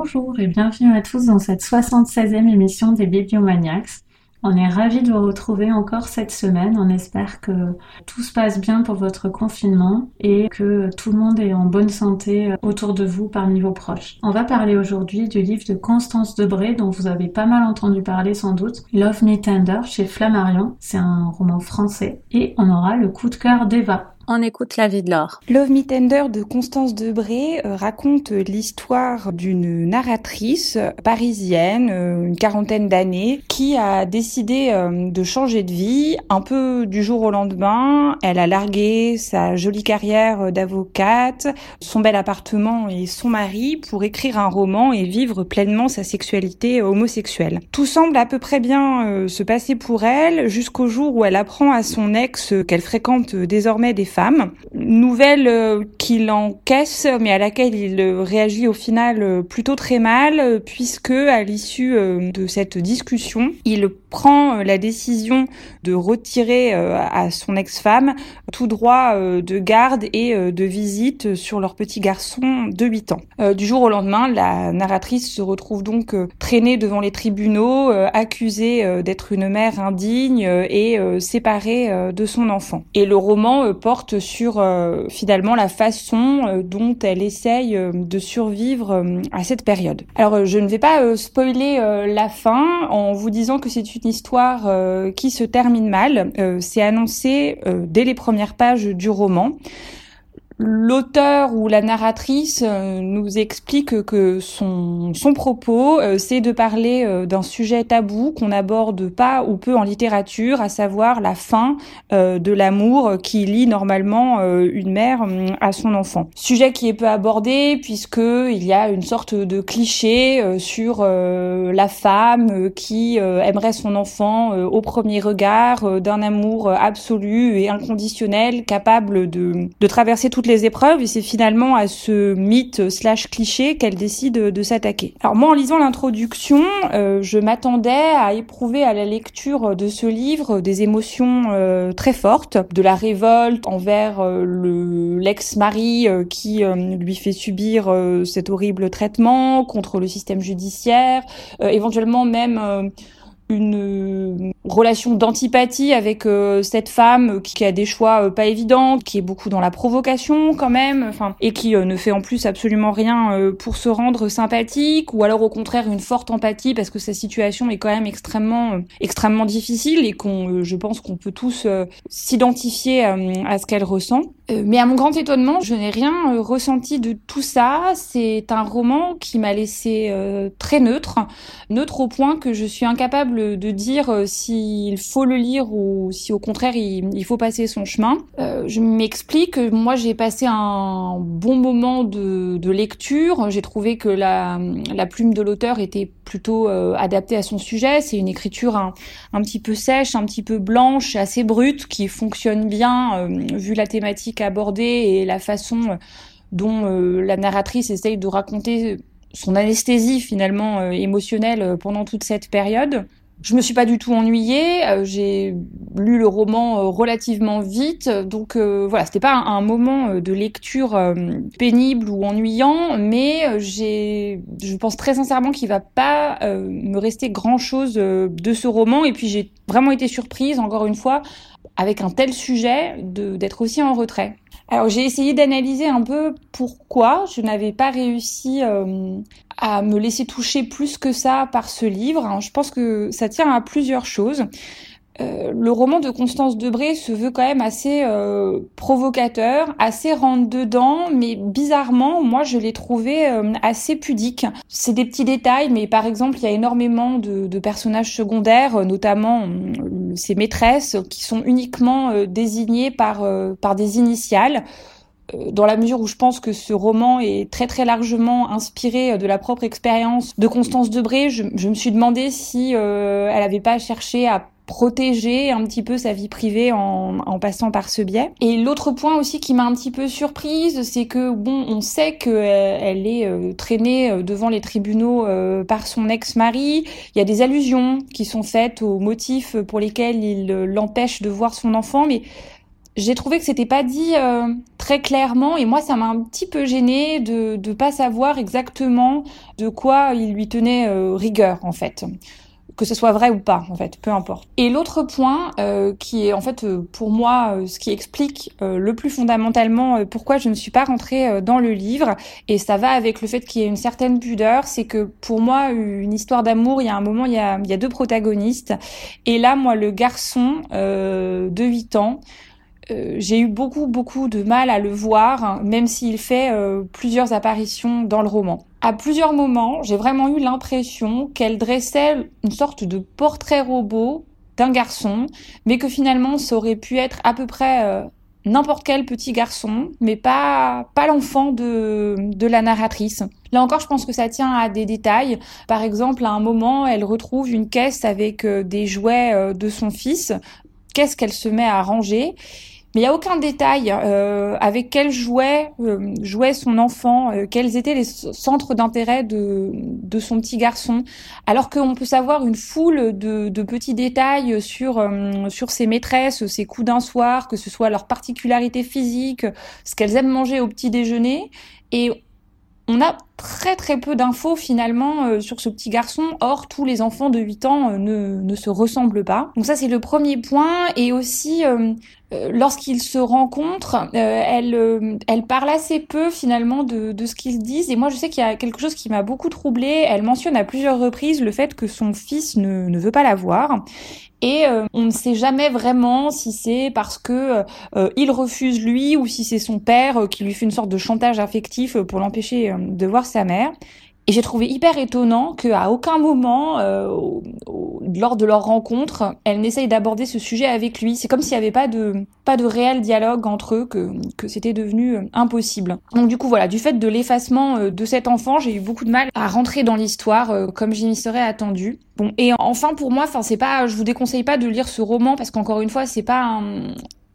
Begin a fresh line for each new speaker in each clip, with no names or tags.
Bonjour et bienvenue à tous dans cette 76e émission des Bibliomaniacs. On est ravis de vous retrouver encore cette semaine. On espère que tout se passe bien pour votre confinement et que tout le monde est en bonne santé autour de vous parmi vos proches. On va parler aujourd'hui du livre de Constance Debré dont vous avez pas mal entendu parler sans doute, Love Me Tender chez Flammarion. C'est un roman français et on aura le coup de cœur d'Eva.
On écoute la vie de Laure.
Love Me Tender de Constance Debré euh, raconte l'histoire d'une narratrice parisienne, euh, une quarantaine d'années, qui a décidé euh, de changer de vie un peu du jour au lendemain. Elle a largué sa jolie carrière d'avocate, son bel appartement et son mari pour écrire un roman et vivre pleinement sa sexualité homosexuelle. Tout semble à peu près bien se passer pour elle jusqu'au jour où elle apprend à son ex qu'elle fréquente désormais des femmes Nouvelle euh, qu'il encaisse, mais à laquelle il euh, réagit au final euh, plutôt très mal, puisque à l'issue de cette discussion, il prend la décision de retirer à son ex-femme tout droit de garde et de visite sur leur petit garçon de 8 ans. Du jour au lendemain, la narratrice se retrouve donc traînée devant les tribunaux, accusée d'être une mère indigne et séparée de son enfant. Et le roman porte sur euh, finalement la façon euh, dont elle essaye euh, de survivre à cette période. Alors je ne vais pas spoiler la fin en vous disant que c'est une histoire qui se termine mal. c'est annoncé dès les premières pages du roman l'auteur ou la narratrice euh, nous explique que son, son propos, euh, c'est de parler euh, d'un sujet tabou qu'on n'aborde pas ou peu en littérature, à savoir la fin de l'amour qui lie normalement une mère à son enfant. Sujet qui est peu abordé puisque il y a une sorte de cliché sur la femme qui aimerait son enfant au premier regard, d'un amour absolu et inconditionnel, capable de, de traverser toutes les épreuves et c'est finalement à ce mythe slash cliché qu'elle décide de s'attaquer. Alors moi en lisant l'introduction, euh, je m'attendais à éprouver à la lecture de ce livre des émotions euh, très fortes, de la révolte envers euh, le l'ex-mari qui lui fait subir cet horrible traitement contre le système judiciaire, éventuellement même une relation d'antipathie avec euh, cette femme qui a des choix euh, pas évidents, qui est beaucoup dans la provocation quand même, enfin et qui euh, ne fait en plus absolument rien pour se rendre sympathique ou alors au contraire une forte empathie parce que sa situation est quand même extrêmement extrêmement difficile et qu'on je pense qu'on peut tous s'identifier à ce qu'elle ressent. Mais à mon grand étonnement, je n'ai rien ressenti de tout ça, c'est un roman qui m'a laissé très neutre, neutre au point que je suis incapable de dire si il faut le lire ou si au contraire il, faut passer son chemin. Euh, je m'explique, moi j'ai passé un bon moment de, lecture, j'ai trouvé que la, plume de l'auteur était plutôt euh, adaptée à son sujet, c'est une écriture un, petit peu sèche, un petit peu blanche, assez brute, qui fonctionne bien euh, vu la thématique abordée et la façon dont la narratrice essaye de raconter son anesthésie finalement émotionnelle pendant toute cette période. Je me suis pas du tout ennuyée. Euh, j'ai lu le roman euh, relativement vite, donc euh, voilà, c'était pas un, moment de lecture pénible ou ennuyant, mais j'ai, je pense très sincèrement qu'il va pas me rester grand chose de ce roman. Et puis j'ai vraiment été surprise, encore une fois, avec un tel sujet, d'être aussi en retrait. Alors j'ai essayé d'analyser un peu pourquoi je n'avais pas réussi à me laisser toucher plus que ça par ce livre. je pense que ça tient à plusieurs choses. Euh, le roman de Constance Debré se veut quand même assez euh, provocateur, assez rentre dedans, mais bizarrement, moi je l'ai trouvé euh, assez pudique. C'est des petits détails, mais par exemple, il y a énormément de, personnages secondaires, notamment ses maîtresses, qui sont uniquement désignées par, par des initiales dans la mesure où je pense que ce roman est très très largement inspiré de la propre expérience de Constance Debré, je, je me suis demandé si euh, elle n'avait pas cherché à protéger un petit peu sa vie privée en, en passant par ce biais. Et l'autre point aussi qui m'a un petit peu surprise, c'est que bon, on sait qu'elle euh, elle est euh, traînée euh, devant les tribunaux par son ex-mari. Il y a des allusions qui sont faites aux motifs pour lesquels il l'empêche de voir son enfant, mais j'ai trouvé que c'était pas dit très clairement et moi ça m'a un petit peu gêné de ne pas savoir exactement de quoi il lui tenait rigueur en fait que ce soit vrai ou pas, en fait, peu importe. Et l'autre point, euh, qui est en fait euh, pour moi euh, ce qui explique le plus fondamentalement pourquoi je ne suis pas rentrée dans le livre, et ça va avec le fait qu'il y ait une certaine pudeur, c'est que pour moi, une histoire d'amour, il y a un moment, il y a, il y a deux protagonistes, et là, moi, le garçon de 8 ans, j'ai eu beaucoup beaucoup de mal à le voir, même s'il fait plusieurs apparitions dans le roman. À plusieurs moments, j'ai vraiment eu l'impression qu'elle dressait une sorte de portrait robot d'un garçon, mais que finalement ça aurait pu être à peu près euh, n'importe quel petit garçon, mais pas pas l'enfant de de la narratrice. Là encore, je pense que ça tient à des détails. Par exemple, à un moment, elle retrouve une caisse avec euh, des jouets euh, de son fils. Qu'est-ce qu'elle se met à ranger? Mais il n'y a aucun détail euh, avec quel jouet euh, jouait son enfant, euh, quels étaient les centres d'intérêt de, de son petit garçon, alors qu'on peut savoir une foule de, de petits détails sur, sur ses maîtresses, ses coups d'un soir, que ce soit leurs particularités physiques, ce qu'elles aiment manger au petit déjeuner. Et on a très très peu d'infos finalement euh, sur ce petit garçon. Or, tous les enfants de 8 ans euh, ne, ne, se ressemblent pas. Donc ça, c'est le premier point. Et aussi, euh, lorsqu'ils se rencontrent, elle, elle parle assez peu finalement de, de ce qu'ils disent. Et moi, je sais qu'il y a quelque chose qui m'a beaucoup troublée. Elle mentionne à plusieurs reprises le fait que son fils ne, ne veut pas la voir. Et on ne sait jamais vraiment si c'est parce que il refuse lui ou si c'est son père qui lui fait une sorte de chantage affectif pour l'empêcher de voir sa mère. Et j'ai trouvé hyper étonnant qu'à aucun moment, euh, lors de leur rencontre, elle n'essaye d'aborder ce sujet avec lui. C'est comme s'il n'y avait pas de, pas de réel dialogue entre eux, que, que c'était devenu euh, impossible. Donc du coup, voilà, du fait de l'effacement euh, de cet enfant, j'ai eu beaucoup de mal à rentrer dans l'histoire comme je m'y serais attendue. Bon, et enfin pour moi, enfin c'est pas, je vous déconseille pas de lire ce roman parce qu'encore une fois, c'est pas un,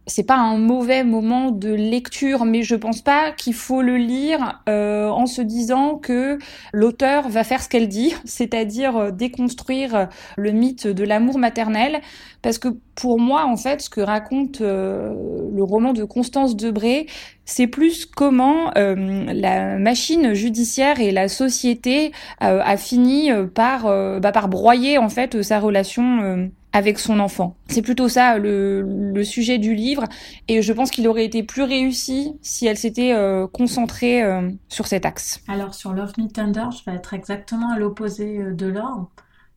c'est pas un mauvais moment de lecture, mais je pense pas qu'il faut le lire euh, en se disant que l'auteur va faire ce qu'elle dit, c'est-à-dire euh, déconstruire le mythe de l'amour maternel, parce que pour moi, en fait, ce que raconte euh, le roman de Constance Debré, c'est plus comment la machine judiciaire et la société a fini par, bah, par broyer en fait sa relation avec son enfant. C'est plutôt ça le, sujet du livre et je pense qu'il aurait été plus réussi si elle s'était euh, concentrée euh, sur cet axe.
Alors sur Love Me Tender, je vais être exactement à l'opposé euh, de l'or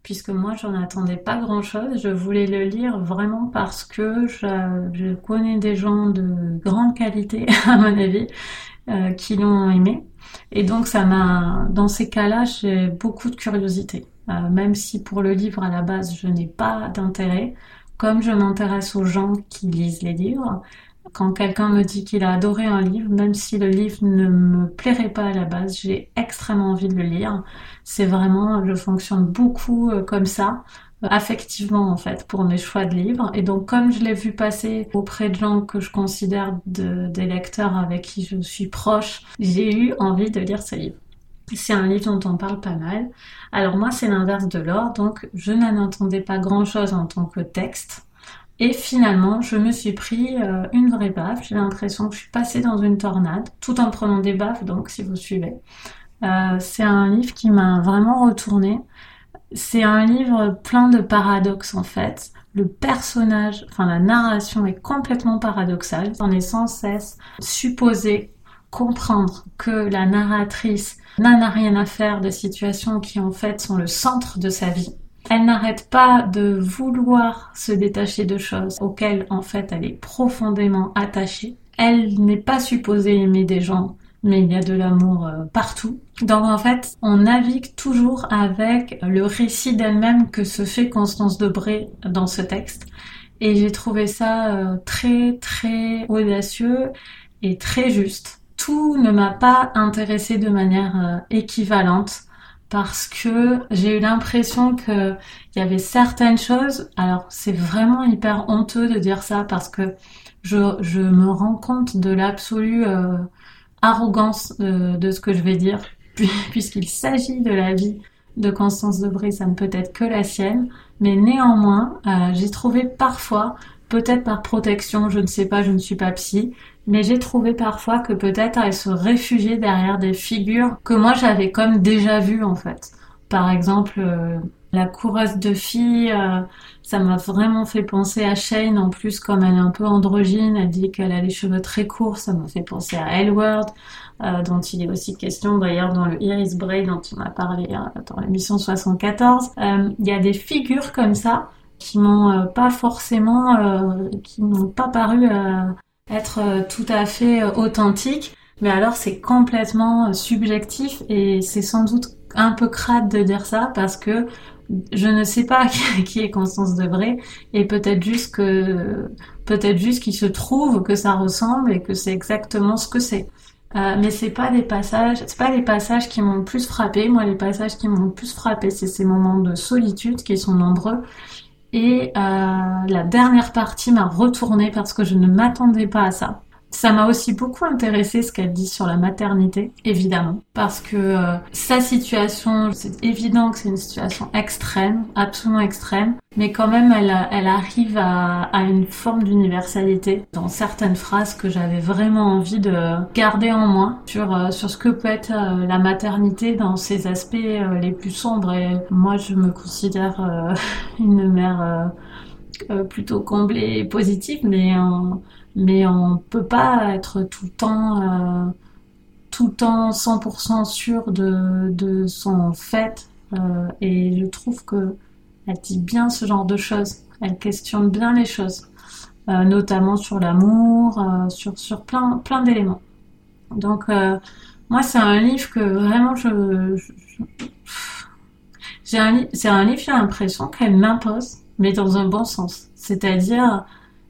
puisque moi j'en attendais pas grand chose. Je voulais le lire vraiment parce que je connais des gens de grande qualité à mon avis qui l'ont aimé et donc ça m'a dans ces cas-là j'ai beaucoup de curiosité. Euh, même si pour le livre à la base je n'ai pas d'intérêt, comme je m'intéresse aux gens qui lisent les livres, quand quelqu'un me dit qu'il a adoré un livre, même si le livre ne me plairait pas à la base, j'ai extrêmement envie de le lire. C'est vraiment, je fonctionne beaucoup euh, comme ça, affectivement en fait, pour mes choix de livres. Et donc comme je l'ai vu passer auprès de gens que je considère des lecteurs avec qui je suis proche, j'ai eu envie de lire ce livre. C'est un livre dont on parle pas mal. Alors moi, c'est l'inverse de l'or, donc je n'en entendais pas grand-chose en tant que texte. Et finalement, je me suis pris euh, une vraie baffe. J'ai l'impression que je suis passée dans une tornade, tout en prenant des baffes, donc si vous suivez. Euh, c'est un livre qui m'a vraiment retourné. C'est un livre plein de paradoxes en fait. Le personnage, enfin la narration est complètement paradoxale. On est sans cesse supposé comprendre que la narratrice n'a rien à faire de situations qui en fait sont le centre de sa vie. Elle n'arrête pas de vouloir se détacher de choses auxquelles en fait elle est profondément attachée. Elle n'est pas supposée aimer des gens, mais il y a de l'amour euh, partout. Donc en fait, on navigue toujours avec le récit d'elle-même que se fait Constance Debré dans ce texte. Et j'ai trouvé ça euh, très très audacieux et très juste tout ne m'a pas intéressé de manière euh, équivalente parce que j'ai eu l'impression que il y avait certaines choses. Alors c'est vraiment hyper honteux de dire ça parce que je, je me rends compte de l'absolue euh, arrogance euh, de ce que je vais dire puisqu'il s'agit de la vie de Constance Debré, ça ne peut être que la sienne. Mais néanmoins, j'ai trouvé parfois, peut-être par protection, je ne sais pas, je ne suis pas psy, mais j'ai trouvé parfois que peut-être elle se réfugiait derrière des figures que moi j'avais comme déjà vues en fait. Par exemple, euh, la coureuse de filles, euh, ça m'a vraiment fait penser à Shane. En plus, comme elle est un peu androgyne, elle dit qu'elle a les cheveux très courts, ça m'a fait penser à Elward, euh, dont il est aussi question d'ailleurs dans le Iris Bray dont on a parlé dans l'émission 74. Il y a des figures comme ça qui m'ont pas forcément, qui n'ont pas paru être euh, tout à fait euh, authentique. Mais alors c'est complètement euh, subjectif et c'est sans doute un peu crade de dire ça parce que je ne sais pas qui est Constance Debray et peut-être juste que peut-être juste qu'il se trouve que ça ressemble et que c'est exactement ce que c'est. Euh, mais c'est pas des passages, c'est pas les passages qui m'ont le plus frappé. Moi, les passages qui m'ont le plus frappé, c'est ces moments de solitude qui sont nombreux et euh, la dernière partie m'a retournée parce que je ne m'attendais pas à ça. Ça m'a aussi beaucoup intéressé ce qu'elle dit sur la maternité, évidemment, parce que euh, sa situation, c'est évident que c'est une situation extrême, absolument extrême, mais quand même elle, arrive à, à une forme d'universalité dans certaines phrases que j'avais vraiment envie de garder en moi sur, euh, sur ce que peut être euh, la maternité dans ses aspects les plus sombres. Et moi, je me considère une mère plutôt comblée et positive, mais en mais on peut pas être tout le temps euh, tout le temps 100% sûr de, de son fait euh, et je trouve que elle dit bien ce genre de choses. Elle questionne bien les choses euh, notamment sur l'amour sur sur plein plein d'éléments. Donc moi c'est un livre que vraiment je, j'ai un c'est un livre j'ai l'impression qu'elle m'impose mais dans un bon sens c'est-à-dire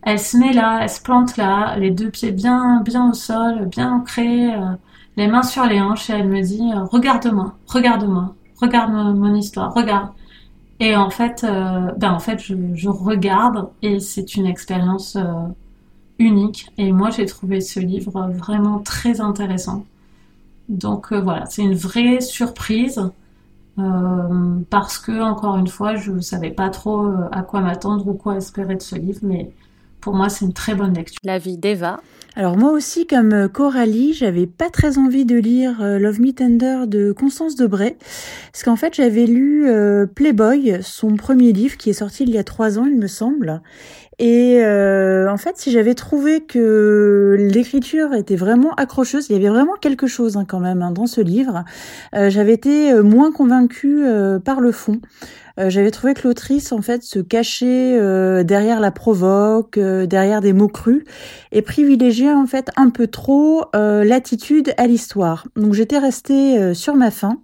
elle se met là, elle se plante là, les deux pieds bien, bien au sol, bien ancrés, euh, les mains sur les hanches, et elle me dit euh, Regarde-moi, regarde-moi, regarde mon histoire, regarde. Et en fait, euh, ben en fait, je, regarde et c'est une expérience unique. Et moi, j'ai trouvé ce livre vraiment très intéressant. Donc voilà, c'est une vraie surprise. Parce que encore une fois, je ne savais pas trop à quoi m'attendre ou quoi espérer de ce livre, mais pour moi, c'est une très bonne lecture.
La vie d'Eva.
Alors moi aussi, comme euh, Coralie, j'avais pas très envie de lire euh, Love Me Tender de Constance Debray, parce qu'en fait j'avais lu euh, Playboy, son premier livre qui est sorti il y a trois ans, il me semble. Et en fait, si j'avais trouvé que l'écriture était vraiment accrocheuse, il y avait vraiment quelque chose hein, quand même hein, dans ce livre, j'avais été moins convaincue par le fond. Euh, j'avais trouvé que l'autrice en fait se cachait euh, derrière la provoque, euh, derrière des mots crus et privilégiait en fait un peu trop l'attitude à l'histoire. Donc j'étais restée sur ma faim.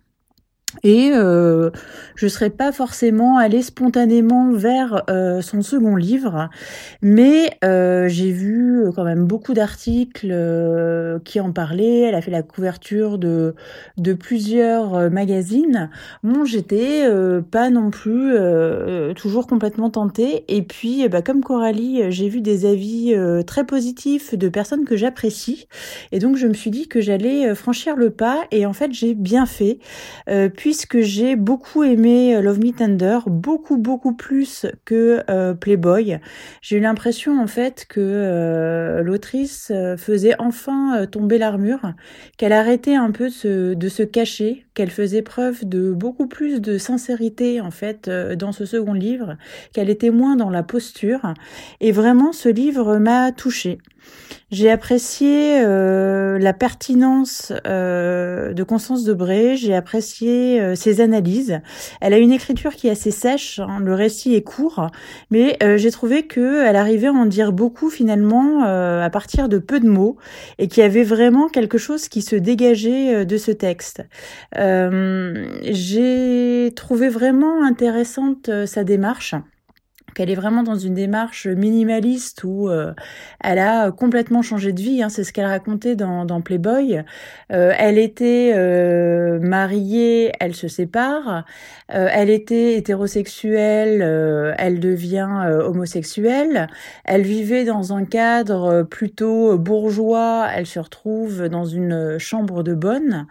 Et euh, je ne serais pas forcément allée spontanément vers euh, son second livre, mais euh, j'ai vu quand même beaucoup d'articles qui en parlaient. Elle a fait la couverture de, de plusieurs magazines. Bon, j'étais pas non plus toujours complètement tentée. Et puis, bah, comme Coralie, j'ai vu des avis très positifs de personnes que j'apprécie. Et donc, je me suis dit que j'allais franchir le pas. Et en fait, j'ai bien fait puisque j'ai beaucoup aimé euh, Love Me Tender, beaucoup beaucoup plus que euh, Playboy. J'ai eu l'impression en fait que euh, l'autrice faisait enfin tomber l'armure, qu'elle arrêtait un peu de se, de se cacher, qu'elle faisait preuve de beaucoup plus de sincérité en fait dans ce second livre, qu'elle était moins dans la posture. Et vraiment, ce livre m'a touchée. J'ai apprécié euh, la pertinence euh, de Constance Debré, j'ai apprécié euh, ses analyses. Elle a une écriture qui est assez sèche, hein, le récit est court, mais j'ai trouvé qu'elle arrivait à en dire beaucoup finalement à partir de peu de mots et qu'il y avait vraiment quelque chose qui se dégageait de ce texte. J'ai trouvé vraiment intéressante sa démarche qu'elle est vraiment dans une démarche minimaliste où euh, elle a complètement changé de vie. Hein, c'est ce qu'elle racontait dans, dans Playboy. Euh, elle était euh, mariée, elle se sépare. elle était hétérosexuelle, elle devient homosexuelle. Elle vivait dans un cadre plutôt bourgeois. Elle se retrouve dans une chambre de bonne.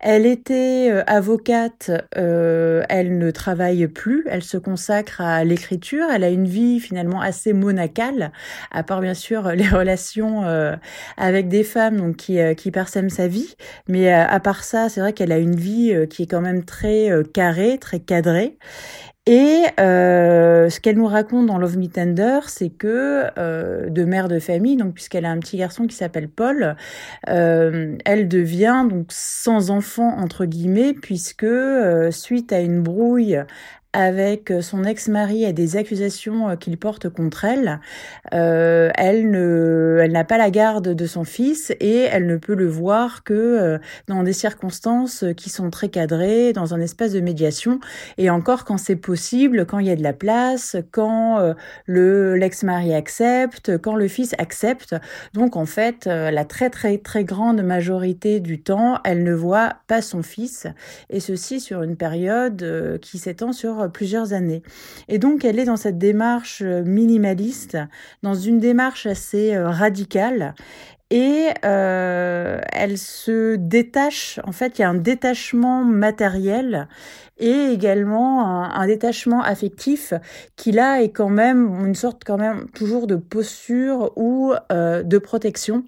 Elle était avocate. elle ne travaille plus. Elle se consacre à l'écriture. A une vie finalement assez monacale, à part bien sûr les relations avec des femmes donc qui, qui parsèment sa vie. Mais à part ça, c'est vrai qu'elle a une vie qui est quand même très carrée, très cadrée. Et euh, ce qu'elle nous raconte dans Love Me Tender, c'est que euh, de mère de famille, donc puisqu'elle a un petit garçon qui s'appelle Paul, euh, elle devient donc sans enfant entre guillemets, puisque euh, suite à une brouille avec son ex-mari et des accusations euh, qu'il porte contre elle, euh, elle ne, elle n'a pas la garde de son fils et elle ne peut le voir que euh, dans des circonstances qui sont très cadrées, dans un espace de médiation. Et encore quand c'est possible, quand il y a de la place, quand le l'ex-mari accepte, quand le fils accepte. Donc en fait, la très très très grande majorité du temps, elle ne voit pas son fils. Et ceci sur une période qui s'étend sur plusieurs années. Et donc, elle est dans cette démarche euh, minimaliste, dans une démarche assez euh, radicale. Et euh, elle se détache, en fait, il y a un détachement matériel et également un, détachement affectif qui là est quand même une sorte quand même toujours de posture ou de protection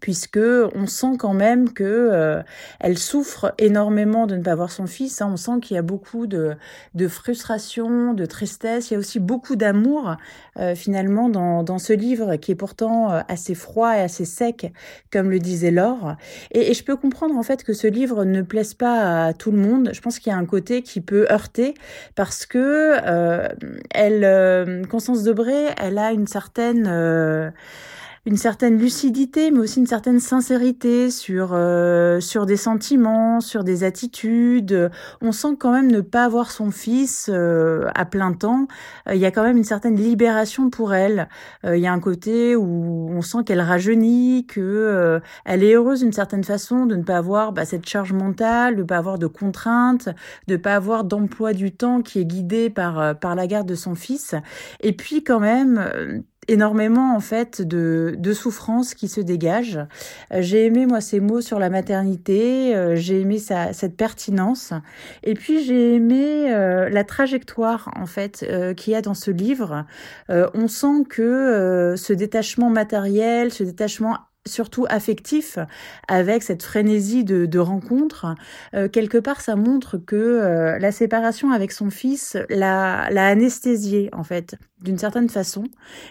puisque on sent quand même que euh, elle souffre énormément de ne pas voir son fils. Hein. On sent qu'il y a beaucoup de, de, frustration, de tristesse. Il y a aussi beaucoup d'amour euh, finalement dans, dans, ce livre qui est pourtant euh, assez froid et assez sec, comme le disait Laure. Et, et, je peux comprendre en fait que ce livre ne plaise pas à tout le monde. Je pense qu'il y a un côté qui peut heurter parce que elle, Constance Debré, elle a une certaine une certaine lucidité, mais aussi une certaine sincérité sur euh, sur des sentiments, sur des attitudes. On sent quand même ne pas avoir son fils euh, à plein temps. Euh, il y a quand même une certaine libération pour elle. Il y a un côté où on sent qu'elle rajeunit, que elle est heureuse d'une certaine façon de ne pas avoir bah, cette charge mentale, de ne pas avoir de contraintes, de ne pas avoir d'emploi du temps qui est guidé par par la garde de son fils. Et puis quand même énormément en fait de, de souffrance qui se dégage. Euh, j'ai aimé moi ces mots sur la maternité, euh, j'ai aimé sa, cette pertinence, et puis j'ai aimé euh, la trajectoire en fait qu'il y a dans ce livre. on sent que ce détachement matériel, ce détachement surtout affectif avec cette frénésie de, de rencontre, euh, quelque part ça montre que euh, la séparation avec son fils l'a, l'a anesthésié en fait d'une certaine façon.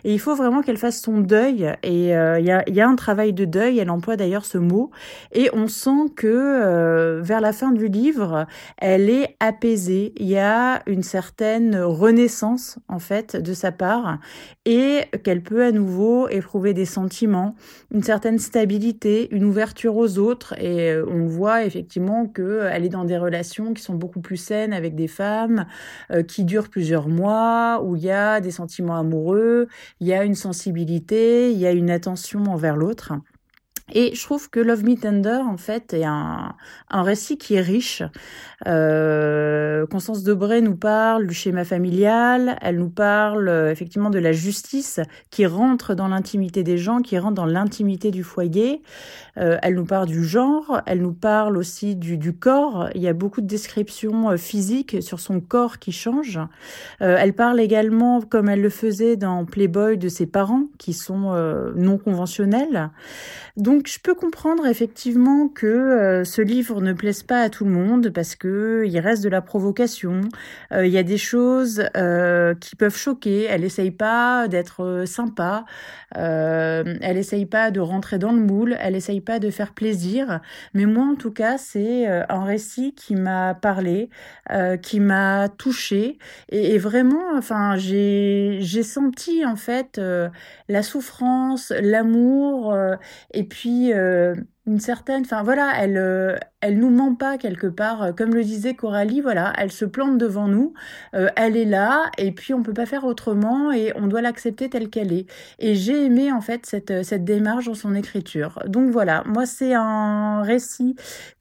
Et il faut vraiment qu'elle fasse son deuil. Et euh, il y, a, un travail de deuil. Elle emploie d'ailleurs ce mot. Et on sent que vers la fin du livre elle est apaisée. Il y a une certaine renaissance en fait de sa part. Et qu'elle peut à nouveau éprouver des sentiments une certaine stabilité, une ouverture aux autres. Et euh, on voit effectivement qu'elle euh, est dans des relations qui sont beaucoup plus saines avec des femmes, euh, qui durent plusieurs mois, où il y a des sentiments amoureux, il y a une sensibilité, il y a une attention envers l'autre. Et je trouve que Love Me Tender, en fait, est un, un récit qui est riche. Euh, Constance Debré nous parle du schéma familial, elle nous parle euh, effectivement de la justice qui rentre dans l'intimité des gens, qui rentre dans l'intimité du foyer. Euh, elle nous parle du genre, elle nous parle aussi du, du corps. Il y a beaucoup de descriptions euh, physiques sur son corps qui change. Elle parle également, comme elle le faisait dans Playboy, de ses parents qui sont non conventionnels. Donc je peux comprendre effectivement que euh, ce livre ne plaise pas à tout le monde parce que il reste de la provocation. Euh, il y a des choses euh, qui peuvent choquer. Elle essaye pas d'être sympa. elle essaye pas de rentrer dans le moule. Elle essaye pas de faire plaisir. Mais moi en tout cas c'est un récit qui m'a parlé, qui m'a touché et, et, vraiment enfin j'ai senti en fait la souffrance, l'amour et puis euh, une certaine, enfin voilà, elle, euh, elle nous ment pas quelque part. Euh, comme le disait Coralie, voilà, elle se plante devant nous, elle est là, et puis on peut pas faire autrement, et on doit l'accepter telle qu'elle est. Et j'ai aimé en fait cette, cette démarche dans son écriture. Donc voilà, moi c'est un récit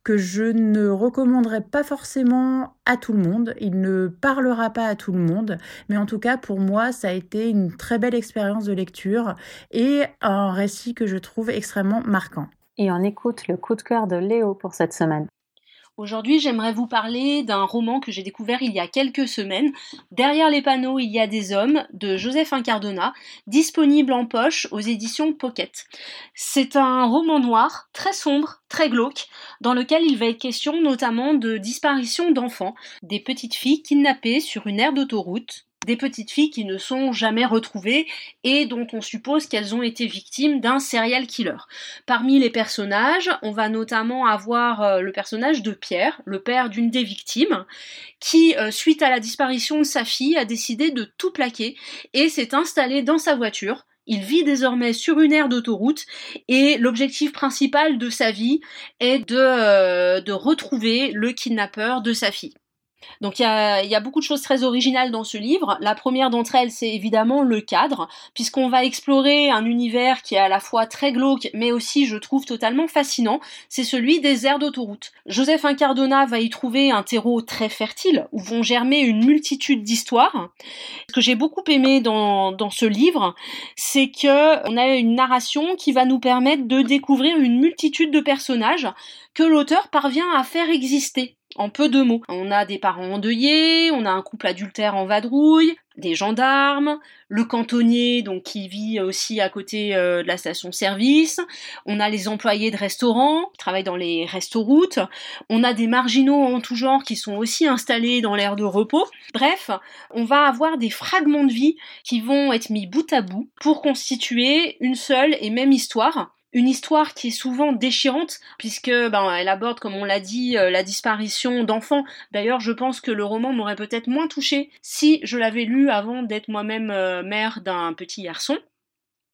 que je ne recommanderais pas forcément à tout le monde. Il ne parlera pas à tout le monde, mais en tout cas pour moi ça a été une très belle expérience de lecture et un récit que je trouve extrêmement marquant
et on écoute le coup de cœur de Léo pour cette semaine.
Aujourd'hui, j'aimerais vous parler d'un roman que j'ai découvert il y a quelques semaines, Derrière les panneaux, il y a des hommes, de Joseph Incardona, disponible en poche aux éditions Pocket. C'est un roman noir, très sombre, très glauque, dans lequel il va être question notamment de disparition d'enfants, des petites filles kidnappées sur une aire d'autoroute, des petites filles qui ne sont jamais retrouvées et dont on suppose qu'elles ont été victimes d'un serial killer. Parmi les personnages, on va notamment avoir euh, le personnage de Pierre, le père d'une des victimes, qui, euh, suite à la disparition de sa fille, a décidé de tout plaquer et s'est installé dans sa voiture il vit désormais sur une aire d'autoroute et l'objectif principal de sa vie est de, euh, de retrouver le kidnappeur de sa fille. Donc il y a, beaucoup de choses très originales dans ce livre. La première d'entre elles, c'est évidemment le cadre, puisqu'on va explorer un univers qui est à la fois très glauque, mais aussi, je trouve, totalement fascinant. C'est celui des aires d'autoroute. Joseph Incardona va y trouver un terreau très fertile, où vont germer une multitude d'histoires. Ce que j'ai beaucoup aimé dans, ce livre, c'est que on a une narration qui va nous permettre de découvrir une multitude de personnages que l'auteur parvient à faire exister en peu de mots. On a des parents endeuillés, on a un couple adultère en vadrouille, des gendarmes, le cantonnier donc qui vit aussi à côté euh, de la station-service, on a les employés de restaurants qui travaillent dans les restauroutes, on a des marginaux en tout genre qui sont aussi installés dans l'aire de repos. Bref, on va avoir des fragments de vie qui vont être mis bout à bout pour constituer une seule et même histoire une histoire qui est souvent déchirante puisque ben elle aborde comme on l'a dit euh, la disparition d'enfants. D'ailleurs, je pense que le roman m'aurait peut-être moins touché si je l'avais lu avant d'être moi-même euh, mère d'un petit garçon.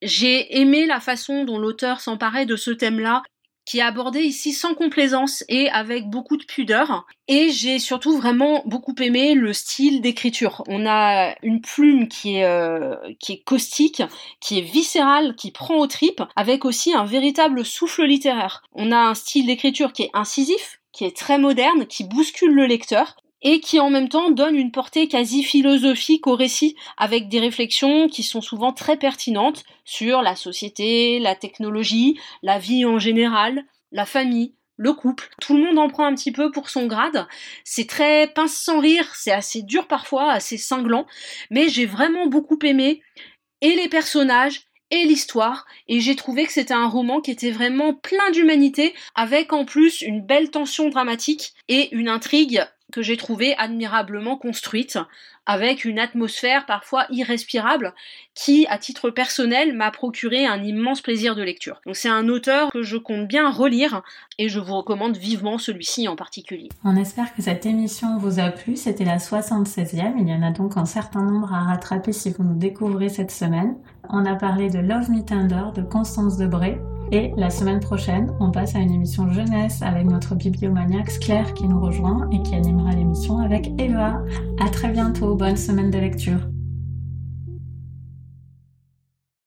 J'ai aimé la façon dont l'auteur s'emparait de ce thème-là qui est abordé ici sans complaisance et avec beaucoup de pudeur. Et j'ai surtout vraiment beaucoup aimé le style d'écriture. On a une plume qui est, euh, qui est caustique, qui est viscérale, qui prend aux tripes, avec aussi un véritable souffle littéraire. On a un style d'écriture qui est incisif, qui est très moderne, qui bouscule le lecteur, et qui en même temps donne une portée quasi philosophique au récit, avec des réflexions qui sont souvent très pertinentes sur la société, la technologie, la vie en général, la famille, le couple. Tout le monde en prend un petit peu pour son grade. C'est très pince sans rire, c'est assez dur parfois, assez cinglant, mais j'ai vraiment beaucoup aimé et les personnages et l'histoire et j'ai trouvé que c'était un roman qui était vraiment plein d'humanité avec en plus une belle tension dramatique et une intrigue que j'ai trouvé admirablement construite, avec une atmosphère parfois irrespirable, qui, à titre personnel, m'a procuré un immense plaisir de lecture. Donc c'est un auteur que je compte bien relire, et je vous recommande vivement celui-ci en particulier.
On espère que cette émission vous a plu, c'était la 76e, il y en a donc un certain nombre à rattraper si vous nous découvrez cette semaine. On a parlé de Love Me Tender de Constance Debré, et la semaine prochaine, on passe à une émission jeunesse avec notre bibliomaniax Claire qui nous rejoint et qui animera l'émission avec Eva. À très bientôt, bonne semaine de lecture.